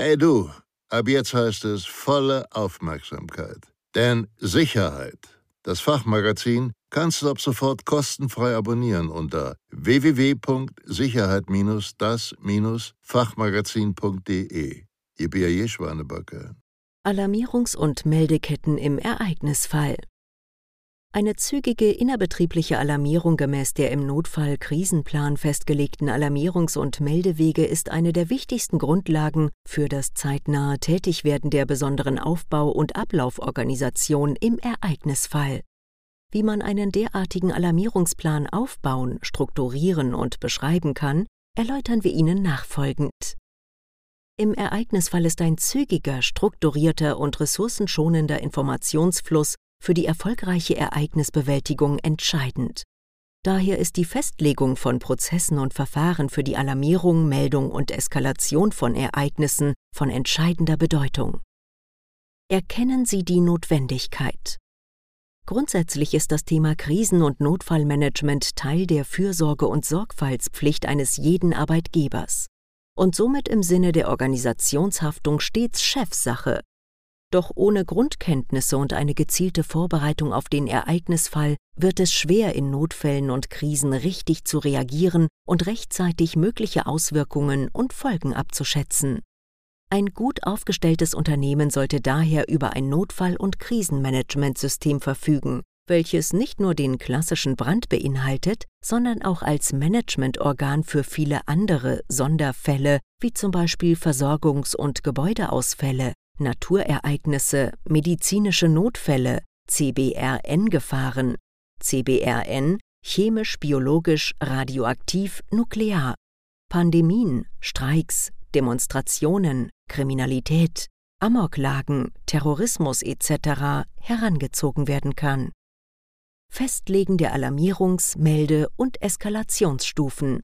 Hey du, ab jetzt heißt es volle Aufmerksamkeit. Denn Sicherheit, das Fachmagazin, kannst du ab sofort kostenfrei abonnieren unter www.sicherheit-das-fachmagazin.de. Ihr B.A.J. Schwanebacke. Alarmierungs- und Meldeketten im Ereignisfall. Eine zügige innerbetriebliche Alarmierung gemäß der im Notfall Krisenplan festgelegten Alarmierungs- und Meldewege ist eine der wichtigsten Grundlagen für das zeitnahe Tätigwerden der besonderen Aufbau- und Ablauforganisation im Ereignisfall. Wie man einen derartigen Alarmierungsplan aufbauen, strukturieren und beschreiben kann, erläutern wir Ihnen nachfolgend. Im Ereignisfall ist ein zügiger, strukturierter und ressourcenschonender Informationsfluss für die erfolgreiche Ereignisbewältigung entscheidend. Daher ist die Festlegung von Prozessen und Verfahren für die Alarmierung, Meldung und Eskalation von Ereignissen von entscheidender Bedeutung. Erkennen Sie die Notwendigkeit. Grundsätzlich ist das Thema Krisen- und Notfallmanagement Teil der Fürsorge- und Sorgfaltspflicht eines jeden Arbeitgebers und somit im Sinne der Organisationshaftung stets Chefsache. Doch ohne Grundkenntnisse und eine gezielte Vorbereitung auf den Ereignisfall wird es schwer, in Notfällen und Krisen richtig zu reagieren und rechtzeitig mögliche Auswirkungen und Folgen abzuschätzen. Ein gut aufgestelltes Unternehmen sollte daher über ein Notfall- und Krisenmanagementsystem verfügen, welches nicht nur den klassischen Brand beinhaltet, sondern auch als Managementorgan für viele andere Sonderfälle, wie zum Beispiel Versorgungs- und Gebäudeausfälle, Naturereignisse, medizinische Notfälle, CBRN-Gefahren, CBRN chemisch, biologisch, radioaktiv, nuklear, Pandemien, Streiks, Demonstrationen, Kriminalität, Amoklagen, Terrorismus etc. herangezogen werden kann. Festlegen der Alarmierungs-, Melde- und Eskalationsstufen.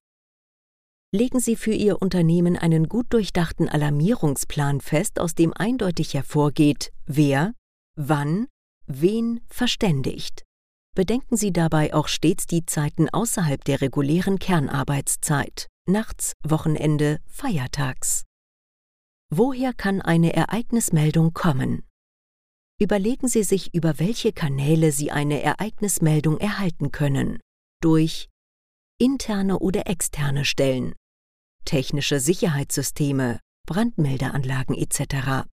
Legen Sie für Ihr Unternehmen einen gut durchdachten Alarmierungsplan fest, aus dem eindeutig hervorgeht, wer, wann, wen verständigt. Bedenken Sie dabei auch stets die Zeiten außerhalb der regulären Kernarbeitszeit, nachts, Wochenende, Feiertags. Woher kann eine Ereignismeldung kommen? Überlegen Sie sich, über welche Kanäle Sie eine Ereignismeldung erhalten können. Durch interne oder externe Stellen, technische Sicherheitssysteme, Brandmeldeanlagen etc.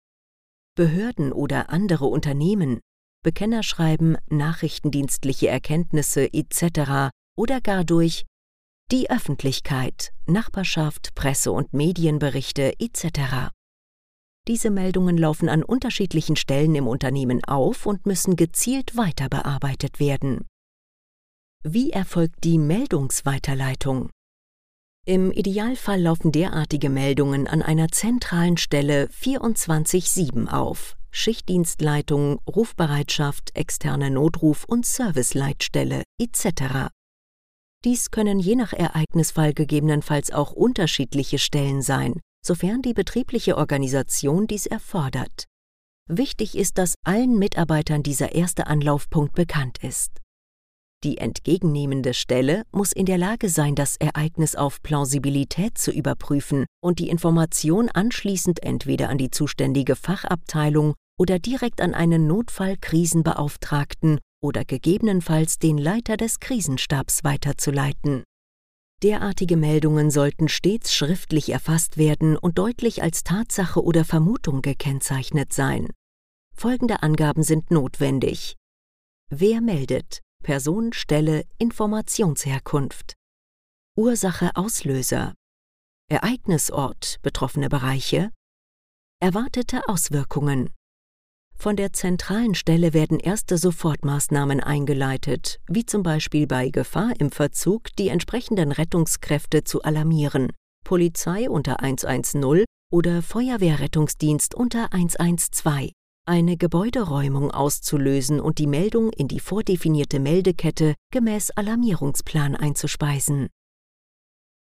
Behörden oder andere Unternehmen, Bekennerschreiben, nachrichtendienstliche Erkenntnisse etc. oder gar durch die Öffentlichkeit, Nachbarschaft, Presse- und Medienberichte etc. Diese Meldungen laufen an unterschiedlichen Stellen im Unternehmen auf und müssen gezielt weiter bearbeitet werden. Wie erfolgt die Meldungsweiterleitung? Im Idealfall laufen derartige Meldungen an einer zentralen Stelle 24-7 auf. Schichtdienstleitung, Rufbereitschaft, externe Notruf- und Serviceleitstelle etc. Dies können je nach Ereignisfall gegebenenfalls auch unterschiedliche Stellen sein, sofern die betriebliche Organisation dies erfordert. Wichtig ist, dass allen Mitarbeitern dieser erste Anlaufpunkt bekannt ist. Die entgegennehmende Stelle muss in der Lage sein, das Ereignis auf Plausibilität zu überprüfen und die Information anschließend entweder an die zuständige Fachabteilung oder direkt an einen Notfallkrisenbeauftragten oder gegebenenfalls den Leiter des Krisenstabs weiterzuleiten. Derartige Meldungen sollten stets schriftlich erfasst werden und deutlich als Tatsache oder Vermutung gekennzeichnet sein. Folgende Angaben sind notwendig. Wer meldet? Person, Stelle, Informationsherkunft. Ursache, Auslöser. Ereignisort, betroffene Bereiche. Erwartete Auswirkungen. Von der zentralen Stelle werden erste Sofortmaßnahmen eingeleitet, wie zum Beispiel bei Gefahr im Verzug die entsprechenden Rettungskräfte zu alarmieren, Polizei unter 110 oder Feuerwehrrettungsdienst unter 112, eine Gebäuderäumung auszulösen und die Meldung in die vordefinierte Meldekette gemäß Alarmierungsplan einzuspeisen.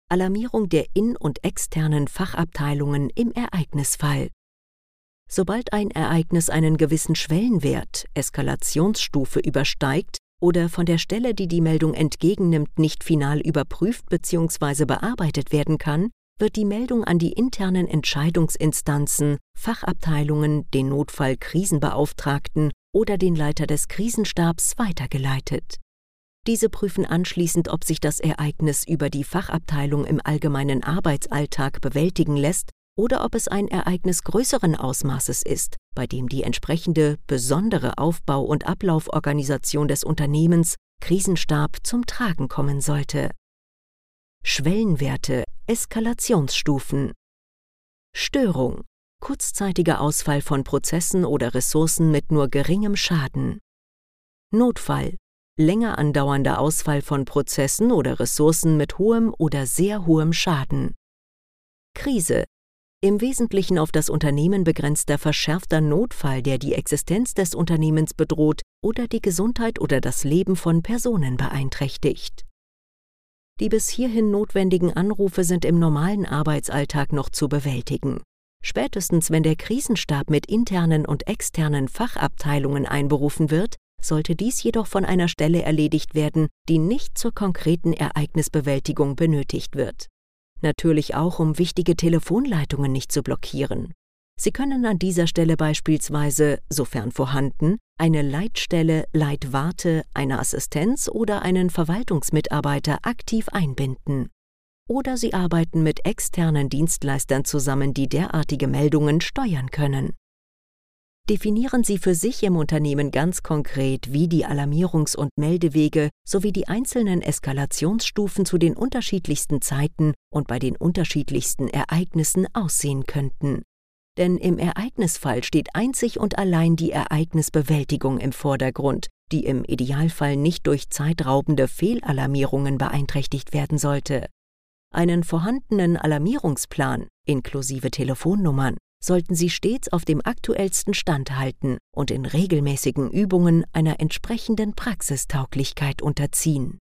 Alarmierung der in- und externen Fachabteilungen im Ereignisfall. Sobald ein Ereignis einen gewissen Schwellenwert, Eskalationsstufe übersteigt oder von der Stelle, die die Meldung entgegennimmt, nicht final überprüft bzw. bearbeitet werden kann, wird die Meldung an die internen Entscheidungsinstanzen, Fachabteilungen, den Notfallkrisenbeauftragten oder den Leiter des Krisenstabs weitergeleitet. Diese prüfen anschließend, ob sich das Ereignis über die Fachabteilung im allgemeinen Arbeitsalltag bewältigen lässt oder ob es ein Ereignis größeren Ausmaßes ist, bei dem die entsprechende besondere Aufbau- und Ablauforganisation des Unternehmens Krisenstab zum Tragen kommen sollte. Schwellenwerte, Eskalationsstufen. Störung, kurzzeitiger Ausfall von Prozessen oder Ressourcen mit nur geringem Schaden. Notfall, länger andauernder Ausfall von Prozessen oder Ressourcen mit hohem oder sehr hohem Schaden. Krise, im Wesentlichen auf das Unternehmen begrenzter verschärfter Notfall, der die Existenz des Unternehmens bedroht oder die Gesundheit oder das Leben von Personen beeinträchtigt. Die bis hierhin notwendigen Anrufe sind im normalen Arbeitsalltag noch zu bewältigen. Spätestens wenn der Krisenstab mit internen und externen Fachabteilungen einberufen wird, sollte dies jedoch von einer Stelle erledigt werden, die nicht zur konkreten Ereignisbewältigung benötigt wird natürlich auch um wichtige Telefonleitungen nicht zu blockieren. Sie können an dieser Stelle beispielsweise, sofern vorhanden, eine Leitstelle, Leitwarte, eine Assistenz oder einen Verwaltungsmitarbeiter aktiv einbinden. Oder Sie arbeiten mit externen Dienstleistern zusammen, die derartige Meldungen steuern können definieren Sie für sich im Unternehmen ganz konkret, wie die Alarmierungs- und Meldewege sowie die einzelnen Eskalationsstufen zu den unterschiedlichsten Zeiten und bei den unterschiedlichsten Ereignissen aussehen könnten. Denn im Ereignisfall steht einzig und allein die Ereignisbewältigung im Vordergrund, die im Idealfall nicht durch zeitraubende Fehlalarmierungen beeinträchtigt werden sollte. Einen vorhandenen Alarmierungsplan inklusive Telefonnummern sollten Sie stets auf dem aktuellsten Stand halten und in regelmäßigen Übungen einer entsprechenden Praxistauglichkeit unterziehen